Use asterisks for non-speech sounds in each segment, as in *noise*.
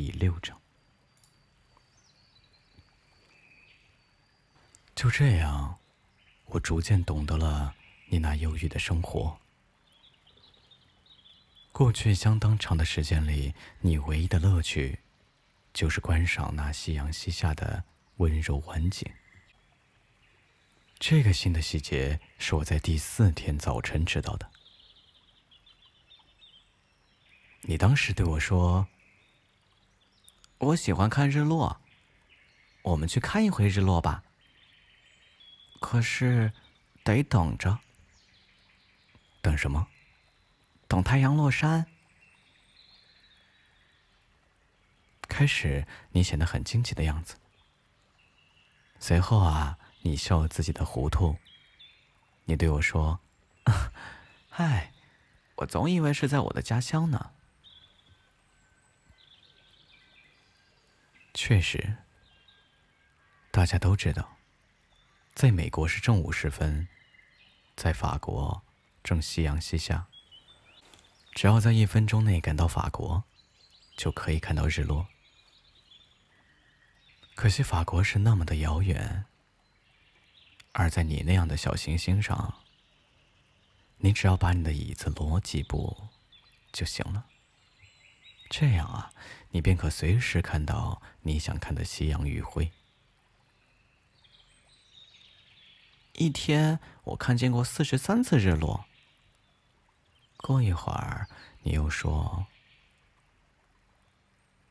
第六章。就这样，我逐渐懂得了你那忧郁的生活。过去相当长的时间里，你唯一的乐趣，就是观赏那夕阳西下的温柔晚景。这个新的细节是我在第四天早晨知道的。你当时对我说：“我喜欢看日落，我们去看一回日落吧。”可是，得等着。等什么？等太阳落山。开始，你显得很惊奇的样子。随后啊，你笑自己的糊涂。你对我说：“ *laughs* 嗨，我总以为是在我的家乡呢。”确实，大家都知道。在美国是正午时分，在法国正夕阳西下。只要在一分钟内赶到法国，就可以看到日落。可惜法国是那么的遥远，而在你那样的小行星上，你只要把你的椅子挪几步就行了。这样啊，你便可随时看到你想看的夕阳余晖。一天，我看见过四十三次日落。过一会儿，你又说：“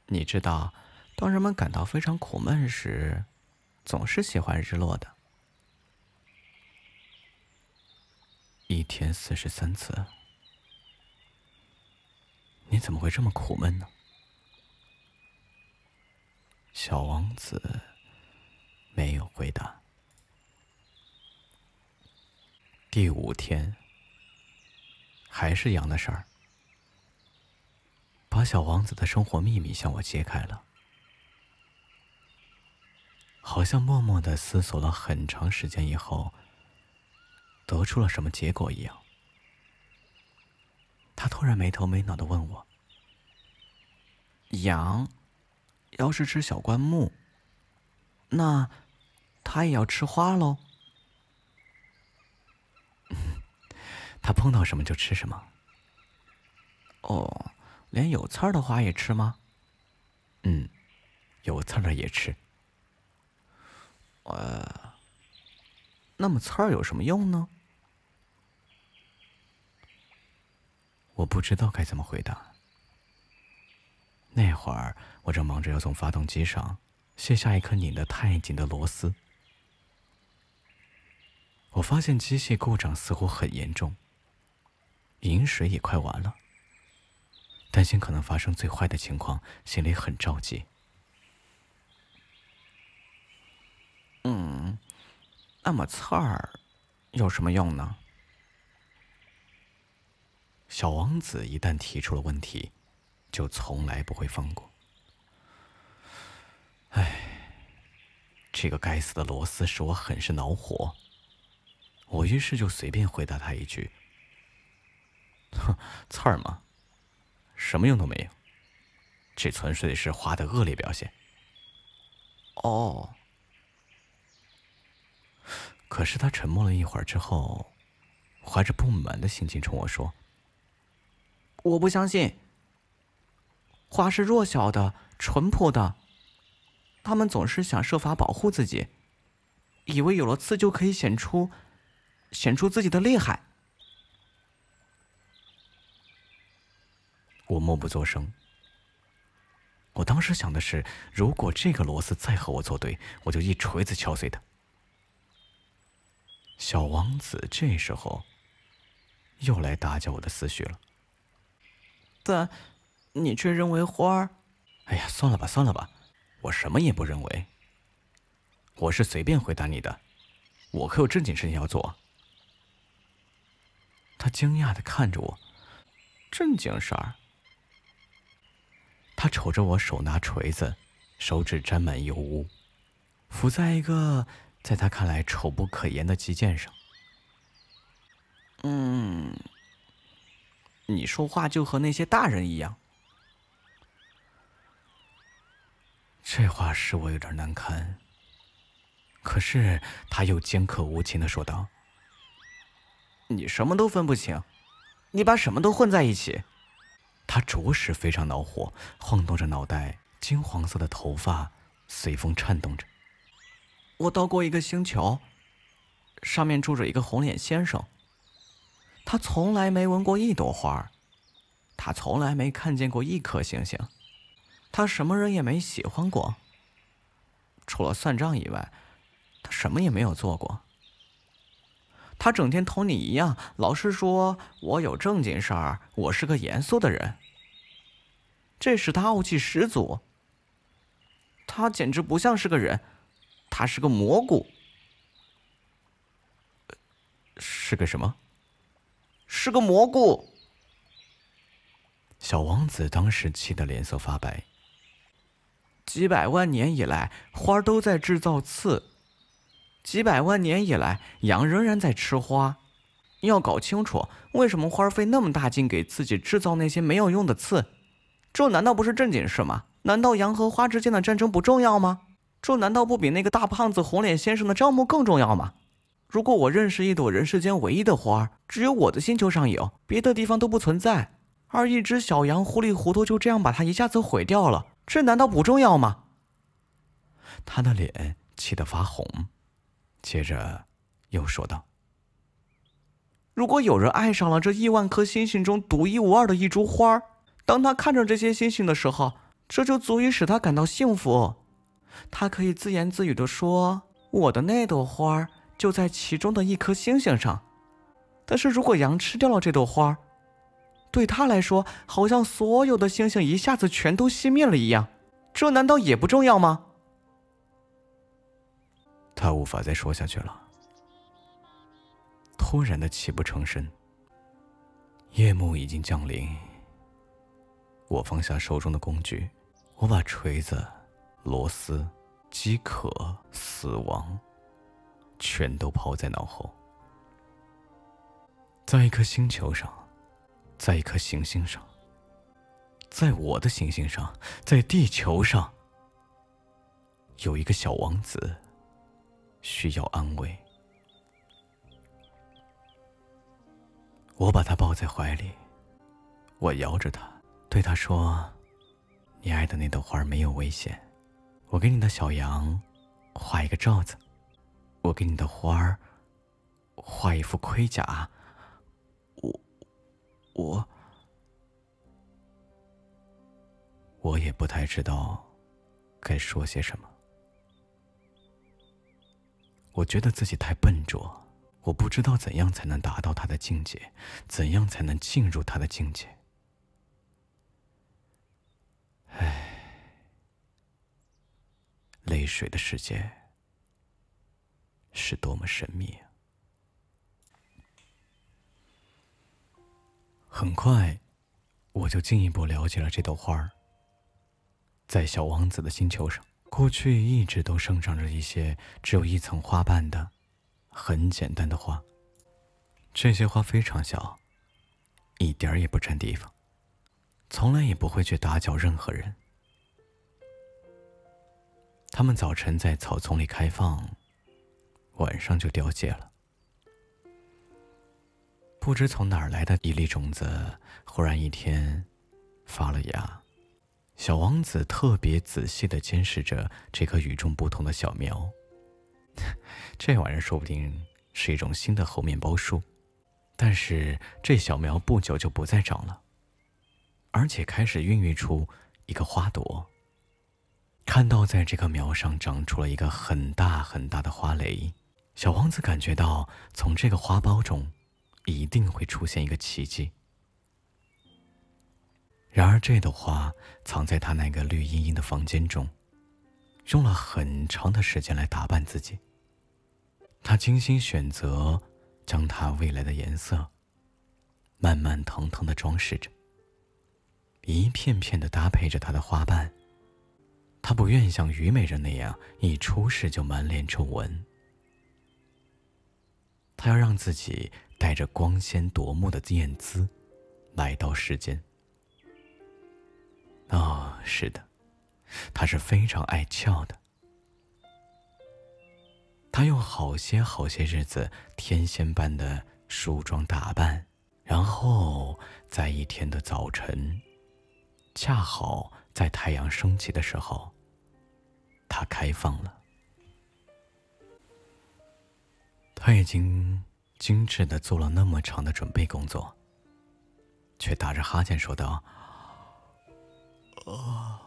你知道，当人们感到非常苦闷时，总是喜欢日落的。”一天四十三次，你怎么会这么苦闷呢？小王子没有回答。第五天，还是羊的事儿，把小王子的生活秘密向我揭开了，好像默默的思索了很长时间以后，得出了什么结果一样。他突然没头没脑的问我：“羊，要是吃小灌木，那它也要吃花喽？” *laughs* 他碰到什么就吃什么。哦，连有刺儿的花也吃吗？嗯，有刺儿的也吃。呃，那么刺儿有什么用呢？我不知道该怎么回答。那会儿我正忙着要从发动机上卸下一颗拧得太紧的螺丝。我发现机械故障似乎很严重，饮水也快完了。担心可能发生最坏的情况，心里很着急。嗯，那么刺儿有什么用呢？小王子一旦提出了问题，就从来不会放过。唉，这个该死的螺丝使我很是恼火。我于是就随便回答他一句：“哼，刺儿吗？什么用都没有。这纯粹是花的恶劣表现。”哦。可是他沉默了一会儿之后，怀着不满的心情冲我说：“我不相信。花是弱小的、淳朴的，他们总是想设法保护自己，以为有了刺就可以显出。”显出自己的厉害。我默不作声。我当时想的是，如果这个螺丝再和我作对，我就一锤子敲碎它。小王子这时候又来打搅我的思绪了。但你却认为花儿……哎呀，算了吧，算了吧，我什么也不认为。我是随便回答你的，我可有正经事情要做。他惊讶的看着我，正经事儿。他瞅着我手拿锤子，手指沾满油污，伏在一个在他看来丑不可言的肌腱上。嗯，你说话就和那些大人一样。这话使我有点难堪。可是他又尖刻无情的说道：“你什么都分不清，你把什么都混在一起。”他着实非常恼火，晃动着脑袋，金黄色的头发随风颤动着。我到过一个星球，上面住着一个红脸先生。他从来没闻过一朵花，他从来没看见过一颗星星，他什么人也没喜欢过，除了算账以外，他什么也没有做过。他整天同你一样，老是说我有正经事儿，我是个严肃的人，这使他傲气十足。他简直不像是个人。他是个蘑菇，是个什么？是个蘑菇。小王子当时气得脸色发白。几百万年以来，花儿都在制造刺；几百万年以来，羊仍然在吃花。要搞清楚为什么花儿费那么大劲给自己制造那些没有用的刺，这难道不是正经事吗？难道羊和花之间的战争不重要吗？这难道不比那个大胖子红脸先生的账目更重要吗？如果我认识一朵人世间唯一的花，只有我的星球上有，别的地方都不存在，而一只小羊糊里糊涂就这样把它一下子毁掉了，这难道不重要吗？他的脸气得发红，接着又说道：“如果有人爱上了这亿万颗星星中独一无二的一株花，当他看着这些星星的时候，这就足以使他感到幸福。”他可以自言自语地说：“我的那朵花就在其中的一颗星星上。”但是如果羊吃掉了这朵花，对他来说，好像所有的星星一下子全都熄灭了一样。这难道也不重要吗？他无法再说下去了，突然的泣不成声。夜幕已经降临，我放下手中的工具，我把锤子。螺丝、饥渴、死亡，全都抛在脑后。在一颗星球上，在一颗行星上，在我的行星上，在地球上，有一个小王子需要安慰。我把他抱在怀里，我摇着他，对他说：“你爱的那朵花没有危险。”我给你的小羊画一个罩子，我给你的花儿画一副盔甲。我，我，我也不太知道该说些什么。我觉得自己太笨拙，我不知道怎样才能达到他的境界，怎样才能进入他的境界。唉。泪水的世界是多么神秘啊！很快，我就进一步了解了这朵花儿。在小王子的星球上，过去一直都生长着一些只有一层花瓣的很简单的花。这些花非常小，一点儿也不占地方，从来也不会去打搅任何人。它们早晨在草丛里开放，晚上就凋谢了。不知从哪儿来的一粒种子，忽然一天发了芽。小王子特别仔细的监视着这棵与众不同的小苗。*laughs* 这玩意儿说不定是一种新的猴面包树，但是这小苗不久就不再长了，而且开始孕育出一个花朵。看到在这棵苗上长出了一个很大很大的花蕾，小王子感觉到从这个花苞中一定会出现一个奇迹。然而，这朵花藏在他那个绿茵茵的房间中，用了很长的时间来打扮自己。他精心选择，将它未来的颜色慢慢腾腾的装饰着，一片片的搭配着它的花瓣。他不愿像虞美人那样一出世就满脸皱纹，他要让自己带着光鲜夺目的艳姿来到世间。哦，是的，他是非常爱俏的。他用好些好些日子天仙般的梳妆打扮，然后在一天的早晨，恰好在太阳升起的时候，他开放了。他已经精致的做了那么长的准备工作，却打着哈欠说道：“哦，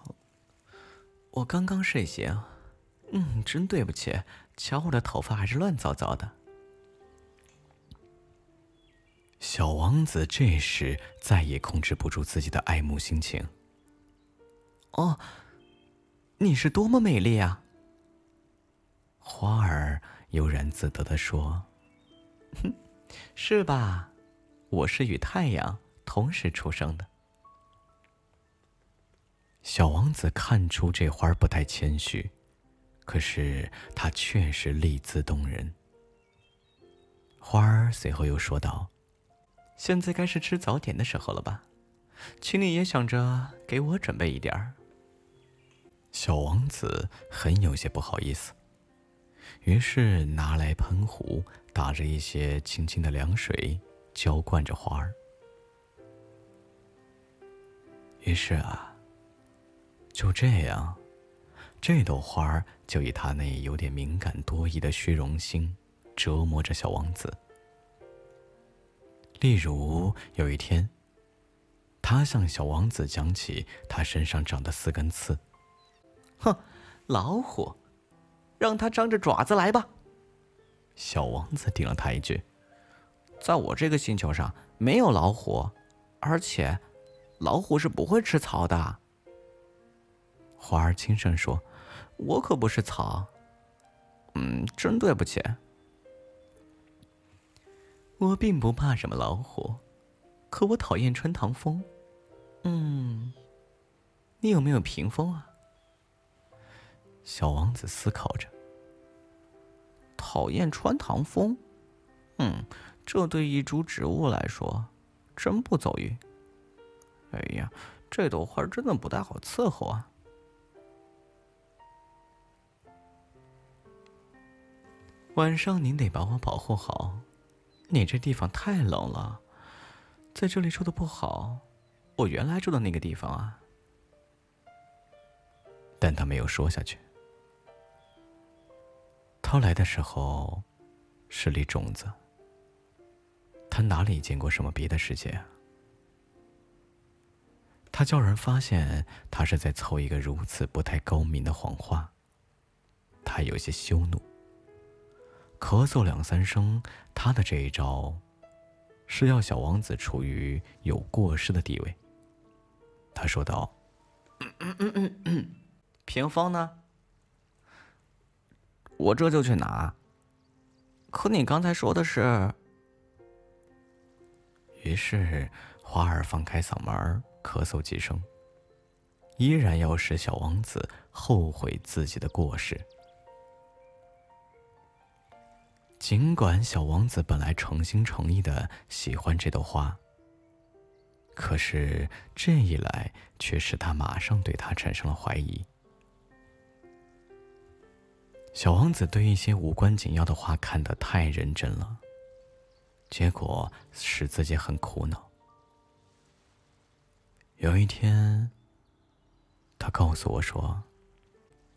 我刚刚睡醒，嗯，真对不起，瞧我的头发还是乱糟糟的。”小王子这时再也控制不住自己的爱慕心情。哦，你是多么美丽啊！花儿。悠然自得的说：“哼，*laughs* 是吧？我是与太阳同时出生的。”小王子看出这花儿不太谦虚，可是它确实丽姿动人。花儿随后又说道：“现在该是吃早点的时候了吧？请你也想着给我准备一点儿。”小王子很有些不好意思。于是拿来喷壶，打着一些清清的凉水，浇灌着花儿。于是啊，就这样，这朵花儿就以他那有点敏感多疑的虚荣心折磨着小王子。例如有一天，他向小王子讲起他身上长的四根刺。哼，老虎。让他张着爪子来吧。小王子顶了他一句：“在我这个星球上没有老虎，而且老虎是不会吃草的。”花儿轻声说：“我可不是草。”嗯，真对不起。我并不怕什么老虎，可我讨厌穿堂风。嗯，你有没有屏风啊？小王子思考着，讨厌穿堂风，嗯，这对一株植物来说真不走运。哎呀，这朵花真的不太好伺候啊！晚上您得把我保护好，你这地方太冷了，在这里住的不好。我原来住的那个地方啊，但他没有说下去。他来的时候，是粒种子。他哪里见过什么别的世界啊？他叫人发现他是在凑一个如此不太高明的谎话。他有些羞怒，咳嗽两三声。他的这一招，是要小王子处于有过失的地位。他说道：“屏风呢？”我这就去拿。可你刚才说的是……于是花儿放开嗓门咳嗽几声，依然要使小王子后悔自己的过失。尽管小王子本来诚心诚意的喜欢这朵花，可是这一来却使他马上对他产生了怀疑。小王子对一些无关紧要的话看得太认真了，结果使自己很苦恼。有一天，他告诉我说：“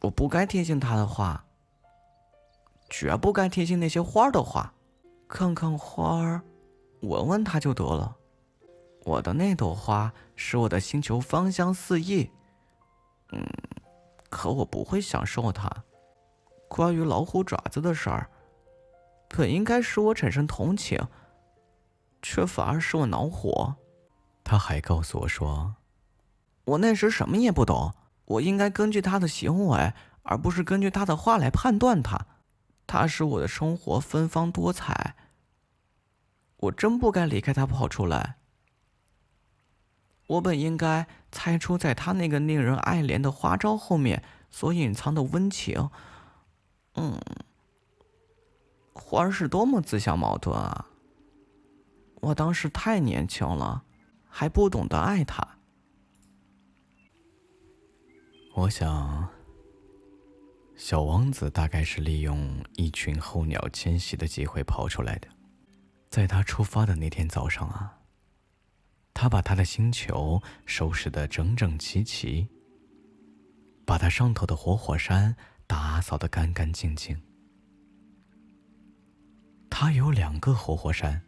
我不该听信他的话，绝不该听信那些花的话。看看花儿，闻闻它就得了。我的那朵花使我的星球芳香四溢，嗯，可我不会享受它。”关于老虎爪子的事儿，本应该使我产生同情，却反而使我恼火。他还告诉我说：“我那时什么也不懂，我应该根据他的行为，而不是根据他的话来判断他。他使我的生活芬芳多彩，我真不该离开他跑出来。我本应该猜出，在他那个令人爱怜的花招后面所隐藏的温情。”嗯，花儿是多么自相矛盾啊！我当时太年轻了，还不懂得爱他。我想，小王子大概是利用一群候鸟迁徙的机会跑出来的。在他出发的那天早上啊，他把他的星球收拾得整整齐齐，把他上头的活火山打扫得干干净净。他有两个活火山，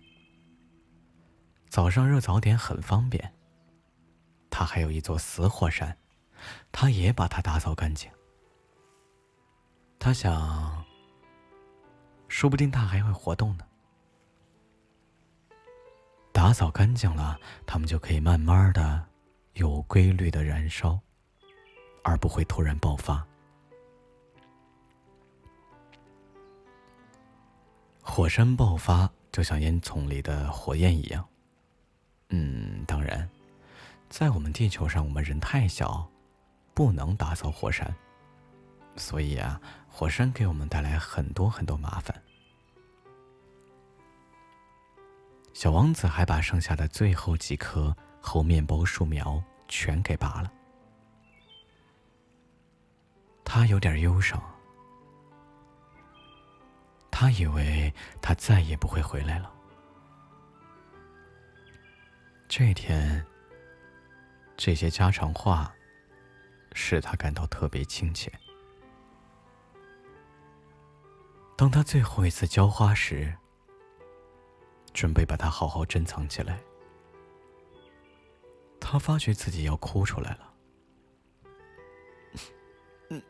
早上热早点很方便。他还有一座死火山。他也把它打扫干净。他想，说不定他还会活动呢。打扫干净了，他们就可以慢慢的、有规律的燃烧，而不会突然爆发。火山爆发就像烟囱里的火焰一样。嗯，当然，在我们地球上，我们人太小。不能打扫火山，所以啊，火山给我们带来很多很多麻烦。小王子还把剩下的最后几棵猴面包树苗全给拔了，他有点忧伤，他以为他再也不会回来了。这天，这些家常话。使他感到特别亲切。当他最后一次浇花时，准备把它好好珍藏起来，他发觉自己要哭出来了。*laughs*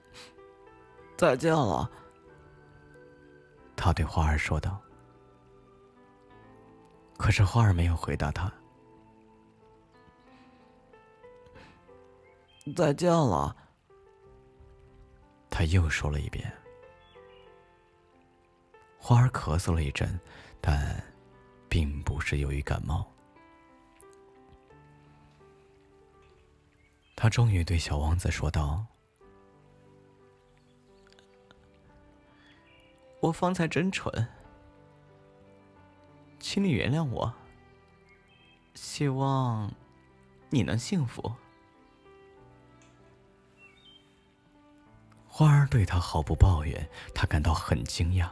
再见了，他对花儿说道。可是花儿没有回答他。再见了，他又说了一遍。花儿咳嗽了一阵，但并不是由于感冒。他终于对小王子说道：“我方才真蠢，请你原谅我。希望你能幸福。”花儿对他毫不抱怨，他感到很惊讶。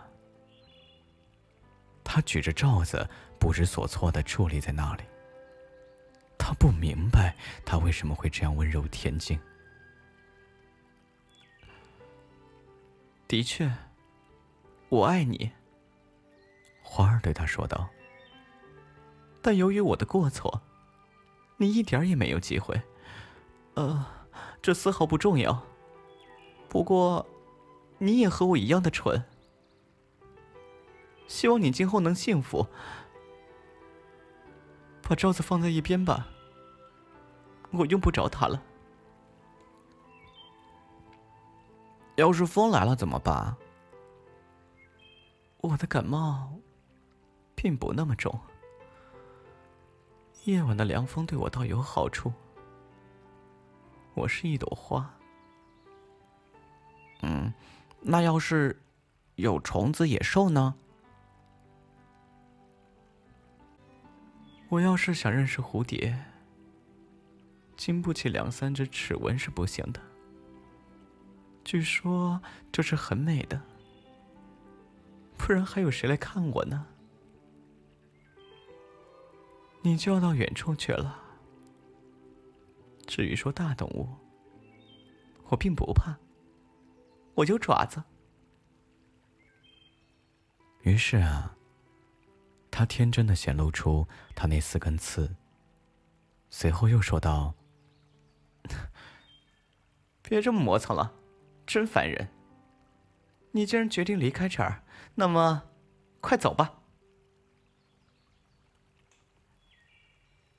他举着罩子，不知所措的伫立在那里。他不明白他为什么会这样温柔恬静。的确，我爱你。花儿对他说道。但由于我的过错，你一点也没有机会。呃，这丝毫不重要。不过，你也和我一样的蠢。希望你今后能幸福。把罩子放在一边吧，我用不着它了。要是风来了怎么办？我的感冒并不那么重，夜晚的凉风对我倒有好处。我是一朵花。嗯，那要是有虫子、野兽呢？我要是想认识蝴蝶，经不起两三只齿纹是不行的。据说这是很美的，不然还有谁来看我呢？你就要到远处去了。至于说大动物，我并不怕。我有爪子。于是啊，他天真的显露出他那四根刺。随后又说道：“别这么磨蹭了，真烦人。你既然决定离开这儿，那么，快走吧。”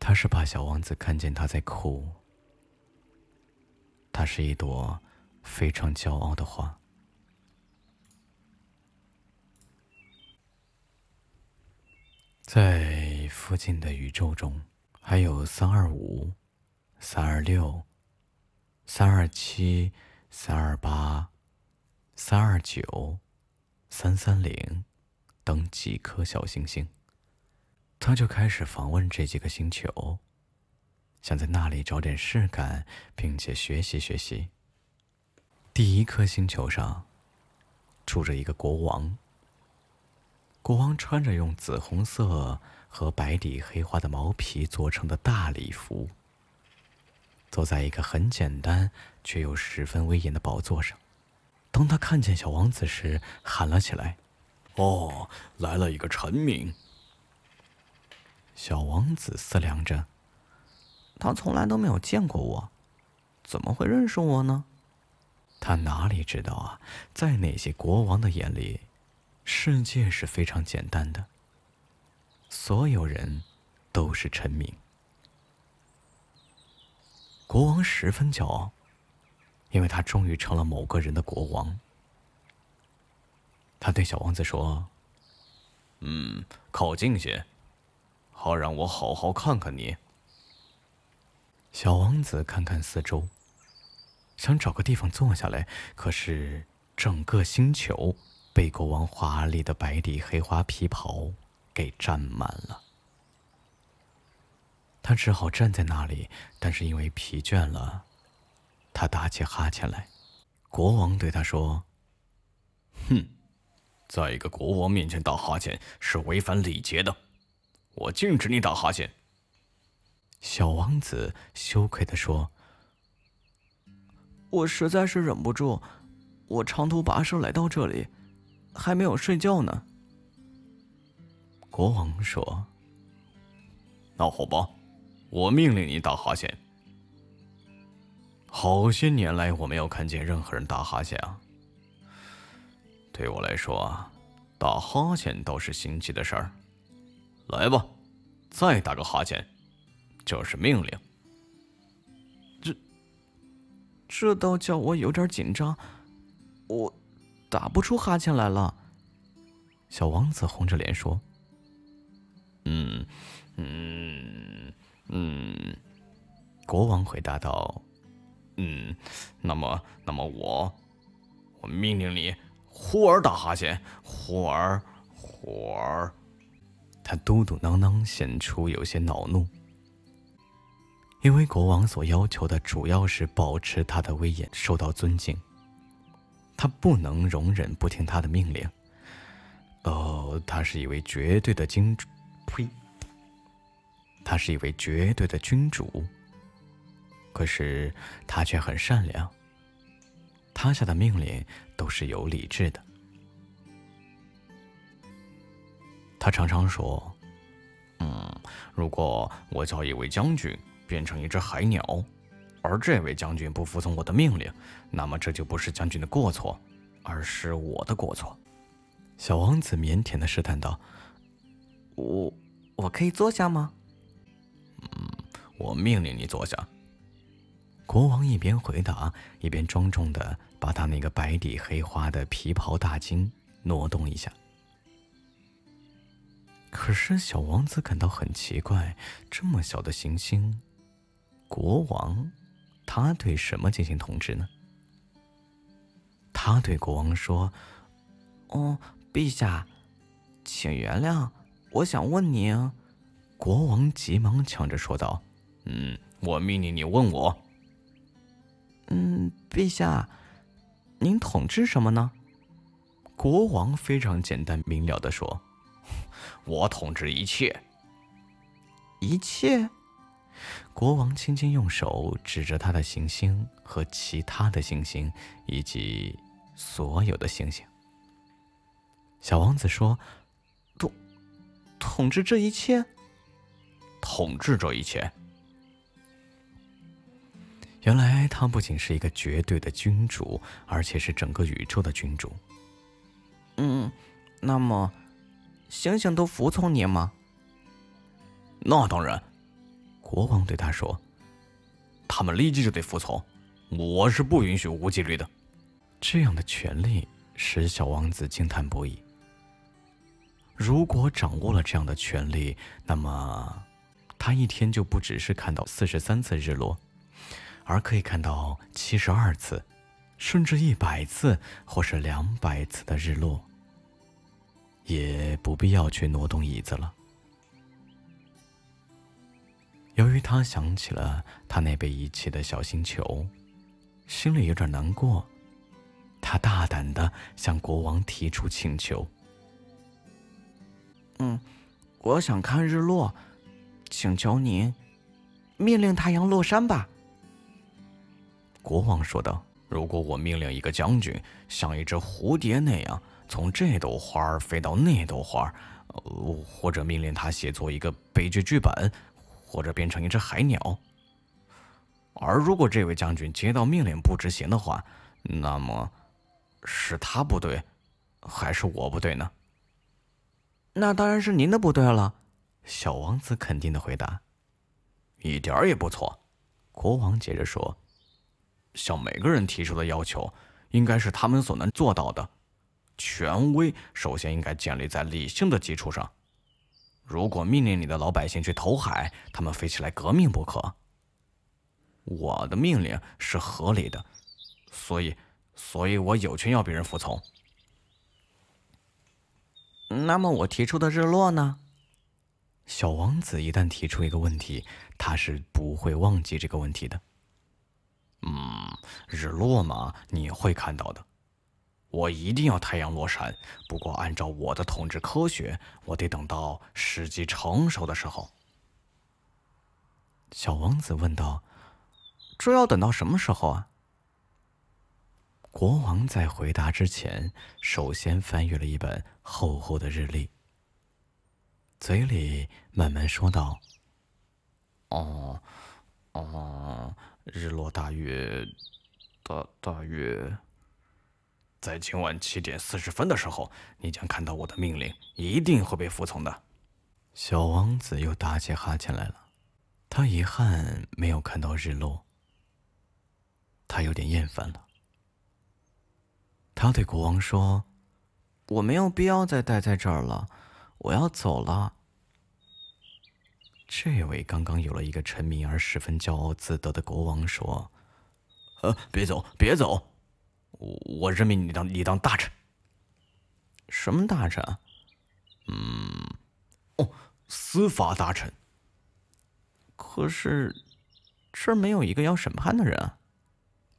他是怕小王子看见他在哭。他是一朵。非常骄傲的花，在附近的宇宙中，还有三二五、三二六、三二七、三二八、三二九、三三零等几颗小行星。他就开始访问这几个星球，想在那里找点事干，并且学习学习。第一颗星球上住着一个国王。国王穿着用紫红色和白底黑花的毛皮做成的大礼服，坐在一个很简单却又十分威严的宝座上。当他看见小王子时，喊了起来：“哦，来了一个臣民！”小王子思量着，他从来都没有见过我，怎么会认识我呢？他哪里知道啊，在那些国王的眼里，世界是非常简单的。所有人都是臣民。国王十分骄傲，因为他终于成了某个人的国王。他对小王子说：“嗯，靠近些，好让我好好看看你。”小王子看看四周。想找个地方坐下来，可是整个星球被国王华丽的白底黑花皮袍给占满了。他只好站在那里，但是因为疲倦了，他打起哈欠来。国王对他说：“哼，在一个国王面前打哈欠是违反礼节的，我禁止你打哈欠。”小王子羞愧地说。我实在是忍不住，我长途跋涉来到这里，还没有睡觉呢。国王说：“那好吧，我命令你打哈欠。好些年来，我没有看见任何人打哈欠啊。对我来说，打哈欠倒是新奇的事儿。来吧，再打个哈欠，就是命令。”这这倒叫我有点紧张，我打不出哈欠来了。小王子红着脸说：“嗯，嗯，嗯。”国王回答道：“嗯，那么，那么我，我命令你，忽而打哈欠，忽而，忽而。”他嘟嘟囔囔，显出有些恼怒。因为国王所要求的主要是保持他的威严，受到尊敬。他不能容忍不听他的命令。哦，他是一位绝对的君主，呸！他是一位绝对的君主。可是他却很善良。他下的命令都是有理智的。他常常说：“嗯，如果我叫一位将军。”变成一只海鸟，而这位将军不服从我的命令，那么这就不是将军的过错，而是我的过错。小王子腼腆的试探道：“我我可以坐下吗？”“嗯，我命令你坐下。”国王一边回答，一边庄重的把他那个白底黑花的皮袍大襟挪动一下。可是小王子感到很奇怪，这么小的行星。国王，他对什么进行统治呢？他对国王说：“哦，陛下，请原谅，我想问您。”国王急忙抢着说道：“嗯，我命令你问我。”“嗯，陛下，您统治什么呢？”国王非常简单明了的说：“ *laughs* 我统治一切，一切。”国王轻轻用手指着他的行星和其他的行星，以及所有的星星。小王子说：“统统治这一切，统治这一切。”原来他不仅是一个绝对的君主，而且是整个宇宙的君主。嗯，那么星星都服从你吗？那当然。国王对他说：“他们立即就得服从，我是不允许无纪律的。”这样的权利使小王子惊叹不已。如果掌握了这样的权利，那么他一天就不只是看到四十三次日落，而可以看到七十二次，甚至一百次或是两百次的日落，也不必要去挪动椅子了。由于他想起了他那被遗弃的小星球，心里有点难过，他大胆的向国王提出请求：“嗯，我想看日落，请求您命令太阳落山吧。”国王说道：“如果我命令一个将军像一只蝴蝶那样从这朵花飞到那朵花，呃，或者命令他写作一个悲剧剧本，或者变成一只海鸟，而如果这位将军接到命令不执行的话，那么是他不对，还是我不对呢？”“那当然是您的不对了。”小王子肯定的回答。“一点儿也不错。”国王接着说。向每个人提出的要求，应该是他们所能做到的。权威首先应该建立在理性的基础上。如果命令你的老百姓去投海，他们非起来革命不可。我的命令是合理的，所以，所以我有权要别人服从。那么我提出的日落呢？小王子一旦提出一个问题，他是不会忘记这个问题的。嗯，日落嘛，你会看到的。我一定要太阳落山，不过按照我的统治科学，我得等到时机成熟的时候。小王子问道：“这要等到什么时候啊？”国王在回答之前，首先翻阅了一本厚厚的日历，嘴里慢慢说道：“哦，哦。”日落大约，大大约，在今晚七点四十分的时候，你将看到我的命令，一定会被服从的。小王子又打起哈欠来了，他遗憾没有看到日落，他有点厌烦了。他对国王说：“我没有必要再待在这儿了，我要走了。”这位刚刚有了一个臣民而十分骄傲自得的国王说：“呃，别走，别走，我我任命你当你当大臣。什么大臣？嗯，哦，司法大臣。可是这儿没有一个要审判的人啊。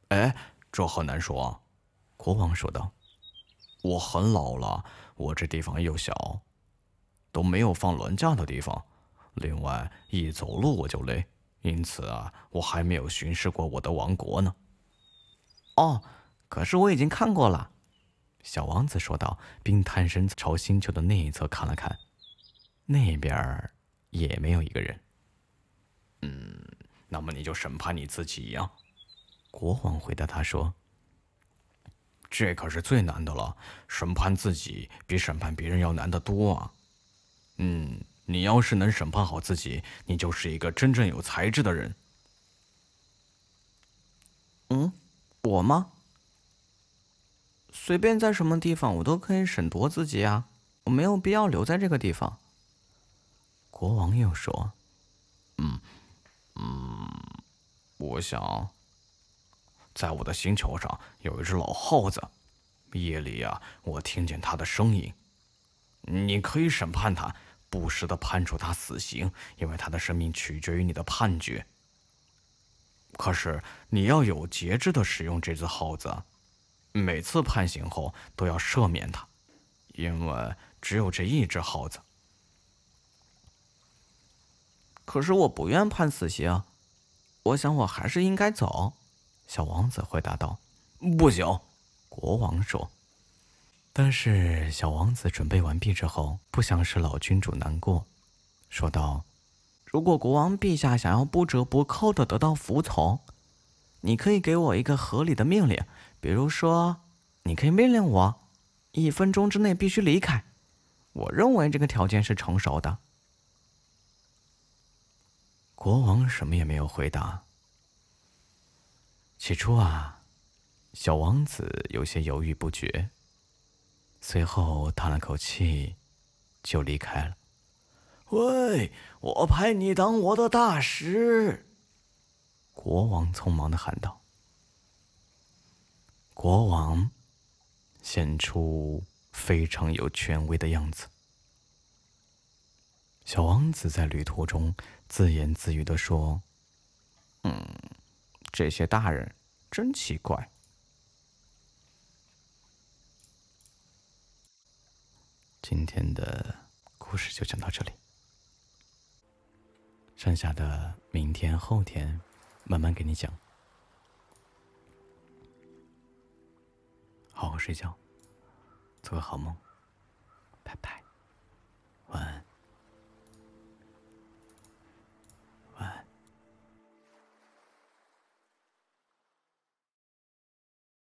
哎，这很难说。”国王说道：“我很老了，我这地方又小，都没有放轮架的地方。”另外，一走路我就累，因此啊，我还没有巡视过我的王国呢。哦，可是我已经看过了，小王子说道，并探身朝星球的那一侧看了看，那边也没有一个人。嗯，那么你就审判你自己呀。国王回答他说：“这可是最难的了，审判自己比审判别人要难得多啊。”嗯。你要是能审判好自己，你就是一个真正有才智的人。嗯，我吗？随便在什么地方，我都可以审夺自己啊！我没有必要留在这个地方。国王又说：“嗯，嗯，我想，在我的星球上有一只老耗子，夜里呀，我听见它的声音。你可以审判它。”不时的判处他死刑，因为他的生命取决于你的判决。可是你要有节制的使用这只耗子，每次判刑后都要赦免他，因为只有这一只耗子。可是我不愿判死刑，我想我还是应该走。”小王子回答道。“不行。”国王说。但是小王子准备完毕之后，不想使老君主难过，说道：“如果国王陛下想要不折不扣的得到服从，你可以给我一个合理的命令，比如说，你可以命令我一分钟之内必须离开。我认为这个条件是成熟的。”国王什么也没有回答。起初啊，小王子有些犹豫不决。随后叹了口气，就离开了。喂，我派你当我的大使！国王匆忙的喊道。国王显出非常有权威的样子。小王子在旅途中自言自语的说：“嗯，这些大人真奇怪。”今天的故事就讲到这里，剩下的明天、后天慢慢给你讲。好好睡觉，做个好梦，拜拜。晚安